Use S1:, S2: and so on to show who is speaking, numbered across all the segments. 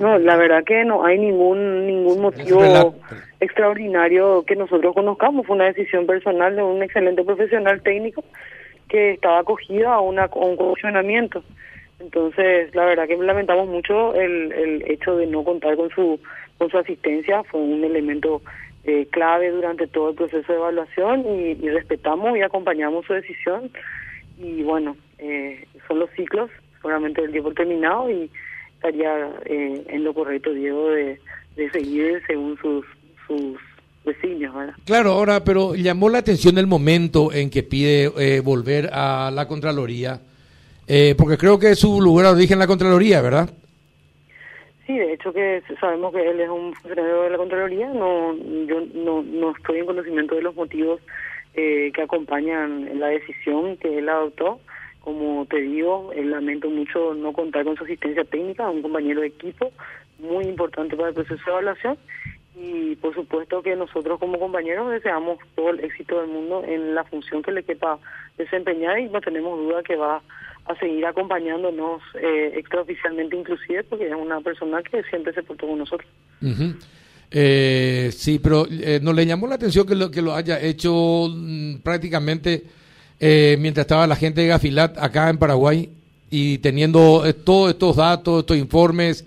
S1: No, la verdad que no hay ningún ningún motivo extraordinario que nosotros conozcamos. Fue una decisión personal de un excelente profesional técnico que estaba acogida a, una, un funcionamiento. Entonces, la verdad que lamentamos mucho el, el hecho de no contar con su con su asistencia. Fue un elemento eh, clave durante todo el proceso de evaluación y, y respetamos y acompañamos su decisión. Y bueno, eh, son los ciclos, seguramente el tiempo terminado y estaría eh, en lo correcto, Diego, de, seguir según sus, sus designios. ¿verdad?
S2: Claro, ahora, pero llamó la atención el momento en que pide eh, volver a la Contraloría, eh, porque creo que es su lugar de origen la Contraloría, ¿verdad?
S1: Sí, de hecho que sabemos que él es un funcionario de la Contraloría, no, yo no, no estoy en conocimiento de los motivos que acompañan la decisión que él adoptó. Como te digo, eh, lamento mucho no contar con su asistencia técnica, un compañero de equipo muy importante para el proceso de evaluación y por supuesto que nosotros como compañeros deseamos todo el éxito del mundo en la función que le quepa desempeñar y no tenemos duda que va a seguir acompañándonos eh, extraoficialmente inclusive porque es una persona que siempre se portó con nosotros.
S2: eh, sí, pero eh, nos le llamó la atención que lo, que lo haya hecho mm, prácticamente eh, mientras estaba la gente de Gafilat acá en Paraguay y teniendo eh, todos estos datos, estos informes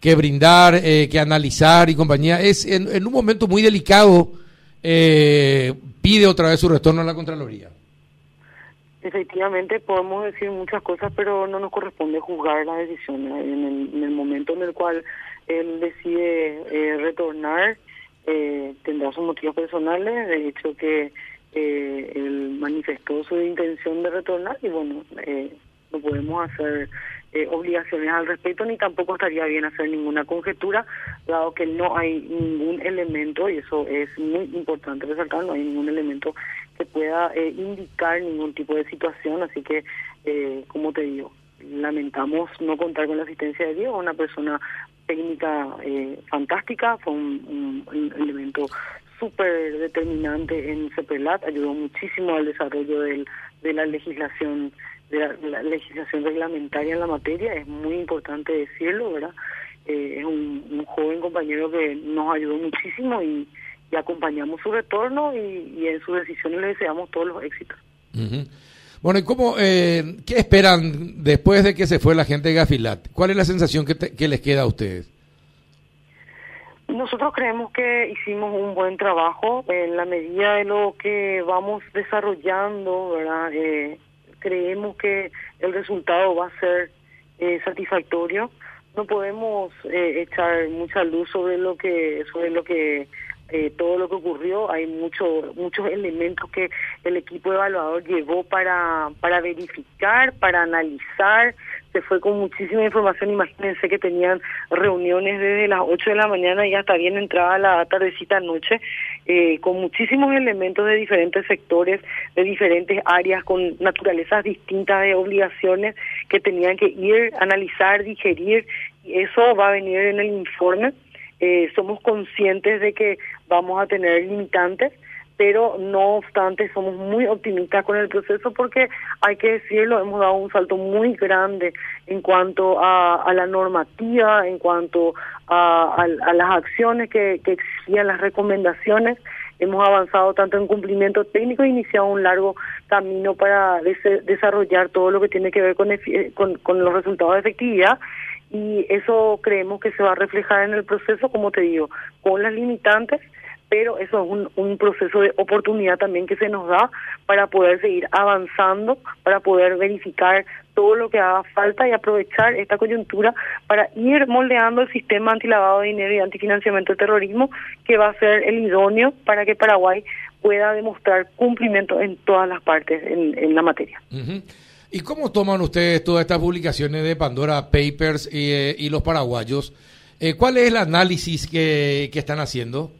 S2: que brindar, eh, que analizar y compañía, es en, un momento muy delicado, pide otra vez su retorno a la Contraloría.
S1: Efectivamente, podemos decir muchas cosas, pero no nos corresponde juzgar la decisión. En el, en el momento en el cual él decide retornar, tendrá sus motivos personales, de hecho que eh, él manifestó su intención de retornar y bueno, eh, no podemos hacer eh, obligaciones al respecto ni tampoco estaría bien hacer ninguna conjetura, dado que no hay ningún elemento, y eso es muy importante resaltar, no hay ningún elemento que pueda eh, indicar ningún tipo de situación, así que, eh, como te digo, lamentamos no contar con la asistencia de Diego, una persona técnica eh, fantástica, fue un, un elemento súper determinante en CEPELAT, ayudó muchísimo al desarrollo del, de la legislación de la, legislación reglamentaria en la materia, es muy importante decirlo, ¿verdad? Eh, es un, joven compañero que nos ayudó muchísimo y, acompañamos su retorno y, en sus decisiones le deseamos todos los éxitos.
S2: Bueno, ¿y cómo, eh, qué esperan después de que se fue la gente de Gafilat? ¿Cuál es la sensación que, que les queda a ustedes?
S1: Nosotros creemos que hicimos un buen trabajo en la medida de lo que vamos desarrollando. Eh, creemos que el resultado va a ser eh, satisfactorio. No podemos eh, echar mucha luz sobre lo que sobre lo que todo lo que ocurrió. Hay muchos muchos elementos que el equipo evaluador llevó para, para verificar, para analizar. Se fue con muchísima información. Imagínense que tenían reuniones desde las 8 de la mañana y hasta bien entrada la tardecita noche, eh, con muchísimos elementos de diferentes sectores, de diferentes áreas, con naturalezas distintas de obligaciones que tenían que ir, analizar, digerir. Eso va a venir en el informe eh, somos conscientes de que vamos a tener limitantes, pero no obstante somos muy optimistas con el proceso porque hay que decirlo, hemos dado un salto muy grande en cuanto a, la normativa, en cuanto a, las acciones que, que exigían las recomendaciones. Hemos avanzado tanto en cumplimiento técnico e iniciado un largo camino para desarrollar todo lo que tiene que ver con, con los resultados de efectividad y eso creemos que se va a reflejar en el proceso, como te digo, con las limitantes, pero eso es un, un proceso de oportunidad también que se nos da para poder seguir avanzando, para poder verificar todo lo que haga falta y aprovechar esta coyuntura para ir moldeando el sistema antilavado de dinero y antifinanciamiento del terrorismo, que va a ser el idóneo para que Paraguay pueda demostrar cumplimiento en todas las partes en, en la materia.
S2: ¿Y cómo toman ustedes todas estas publicaciones de Pandora Papers y, eh, y los paraguayos? Eh, ¿Cuál es el análisis que, que, están haciendo?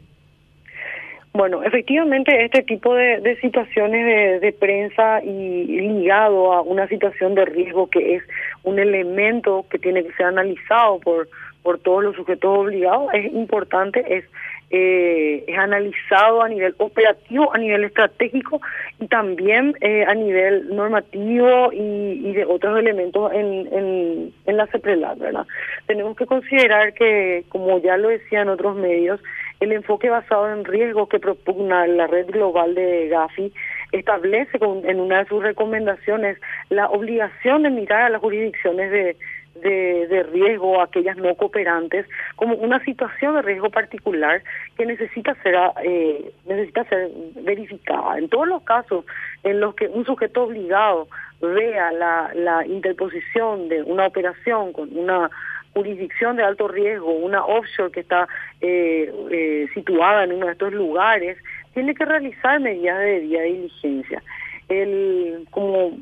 S1: Bueno, efectivamente este tipo de, de situaciones de, de, prensa y ligado a una situación de riesgo que es un elemento que tiene que ser analizado por por todos los sujetos obligados es importante, es, eh, es analizado a nivel operativo, a nivel estratégico y también eh, a nivel normativo y, de otros elementos en, en, en la CEPRELAT, ¿verdad? Tenemos que considerar que, como ya lo decía en otros medios, el enfoque basado en riesgo que propugna la red global de Gafi establece en una de sus recomendaciones la obligación de mirar a las jurisdicciones de, de, riesgo, aquellas no cooperantes, como una situación de riesgo particular que necesita ser, eh, necesita ser verificada. En todos los casos en los que un sujeto obligado vea la, la interposición de una operación con una jurisdicción de alto riesgo, una offshore que está eh, eh, situada en uno de estos lugares, tiene que realizar medidas de debida diligencia. El, como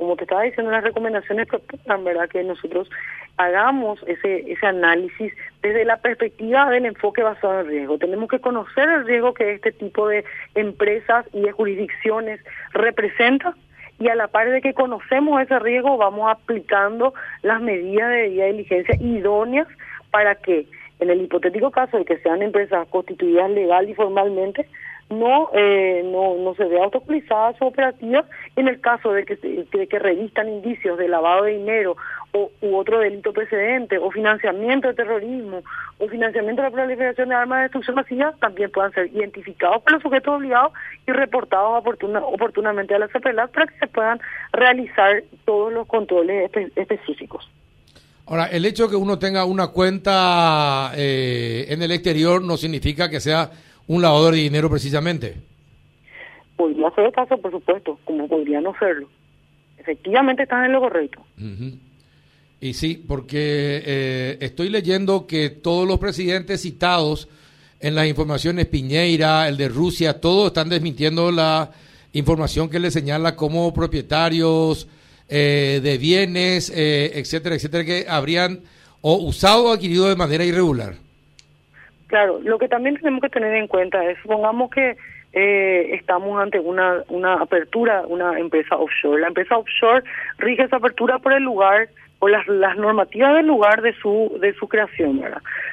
S1: como te estaba diciendo, las recomendaciones propuestas, ¿verdad? Que nosotros hagamos ese, ese análisis desde la perspectiva del enfoque basado en riesgo. Tenemos que conocer el riesgo que este tipo de empresas y de jurisdicciones representa y a la par de que conocemos ese riesgo vamos aplicando las medidas de debida diligencia idóneas para que en el hipotético caso de que sean empresas constituidas legal y formalmente no eh, no no se ve autorizada su operativa en el caso de que de que revistan indicios de lavado de dinero o u otro delito precedente o financiamiento de terrorismo o financiamiento de la proliferación de armas de destrucción masiva también puedan ser identificados por los sujetos obligados y reportados oportuna, oportunamente a la CPLAT para que se puedan realizar todos los controles específicos.
S2: Ahora, el hecho de que uno tenga una cuenta eh, en el exterior no significa que sea un lavador de dinero precisamente.
S1: Podría ser el caso, por supuesto, como podría no serlo. Efectivamente están en lo correcto.
S2: Y sí, porque eh, estoy leyendo que todos los presidentes citados en las informaciones, Piñeira, el de Rusia, todos están desmintiendo la información que le señala como propietarios eh, de bienes, eh, etcétera, etcétera, que habrían o usado o adquirido de manera irregular.
S1: Claro, lo que también tenemos que tener en cuenta es, supongamos que eh, estamos ante una, una apertura, una empresa offshore. La empresa offshore rige esa apertura por el lugar, por las, las normativas del lugar de su, de su creación.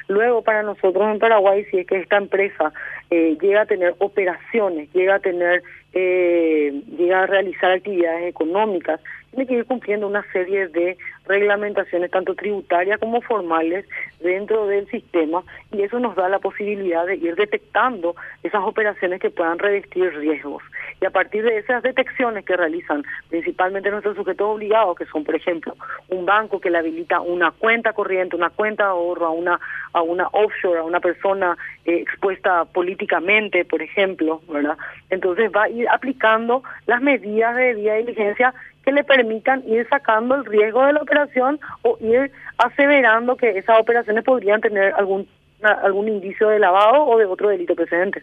S1: Luego, para nosotros en Paraguay, si es que esta empresa eh, llega a tener operaciones, llega a tener, eh, llega a realizar actividades económicas, tiene que ir cumpliendo una serie de reglamentaciones, tanto tributarias como formales, dentro del sistema, y eso nos da la posibilidad de ir detectando esas operaciones que puedan revestir riesgos. Y a partir de esas detecciones que realizan principalmente nuestros sujetos obligados, que son, por ejemplo, un banco que le habilita una cuenta corriente, una cuenta de ahorro a una, a una offshore, a una persona eh, expuesta políticamente, por ejemplo, ¿verdad? Entonces va a ir aplicando las medidas de debida diligencia que le permitan ir sacando el riesgo de la operación o ir aseverando que esas operaciones podrían tener algún algún indicio de lavado o de otro delito precedente.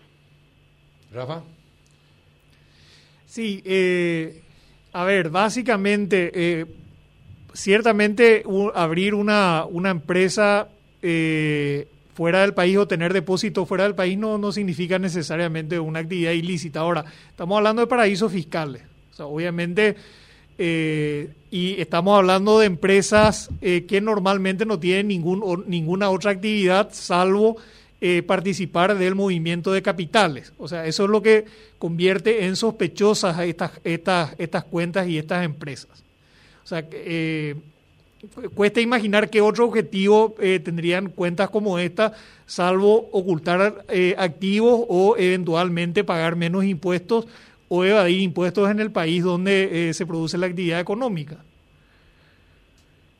S2: Rafa.
S3: Sí, eh, a ver, básicamente, eh, ciertamente abrir una, una empresa eh, fuera del país o tener depósito fuera del país no, no significa necesariamente una actividad ilícita. Ahora, estamos hablando de paraísos fiscales. O sea, obviamente eh, y estamos hablando de empresas eh, que normalmente no tienen ningún, ninguna otra actividad salvo eh, participar del movimiento de capitales. O sea, eso es lo que convierte en sospechosas estas, estas, estas cuentas y estas empresas. O sea, cuesta imaginar qué otro objetivo tendrían cuentas como esta, salvo ocultar activos o eventualmente pagar menos impuestos o evadir impuestos en el país donde eh, se produce la actividad económica.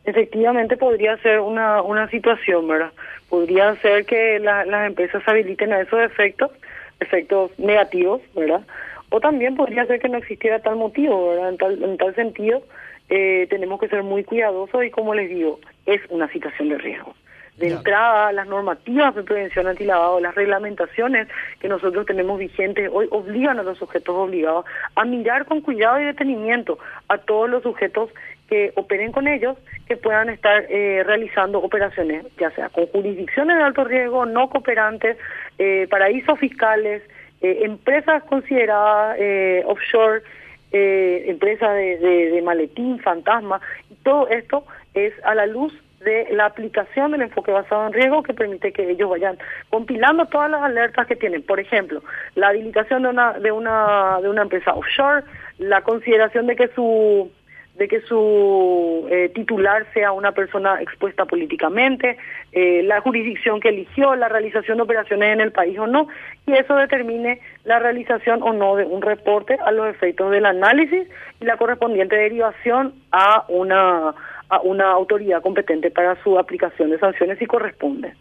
S1: Efectivamente podría ser una, una situación, ¿verdad? Podría ser que las empresas habiliten a esos efectos, efectos negativos, ¿verdad? O también podría ser que no existiera tal motivo, ¿verdad? En tal, en tal sentido, eh, tenemos que ser muy cuidadosos y como les digo, es una situación de riesgo. De entrada, las normativas de prevención antilavado, las reglamentaciones que nosotros tenemos vigentes hoy obligan a los sujetos obligados a mirar con cuidado y detenimiento a todos los sujetos que operen con ellos, que puedan estar eh, realizando operaciones, ya sea con jurisdicciones de alto riesgo, no cooperantes, eh, paraísos fiscales, eh, empresas consideradas offshore, empresas de, de, de maletín, fantasma, y todo esto es a la luz de la aplicación del enfoque basado en riesgo que permite que ellos vayan compilando todas las alertas que tienen. Por ejemplo, la habilitación de una de una de una empresa offshore, la consideración de que su de que su eh, titular sea una persona expuesta políticamente, eh, la jurisdicción que eligió, la realización de operaciones en el país o no, y eso determine la realización o no de un reporte a los efectos del análisis y la correspondiente derivación a una, a una autoridad competente para su aplicación de sanciones si corresponde.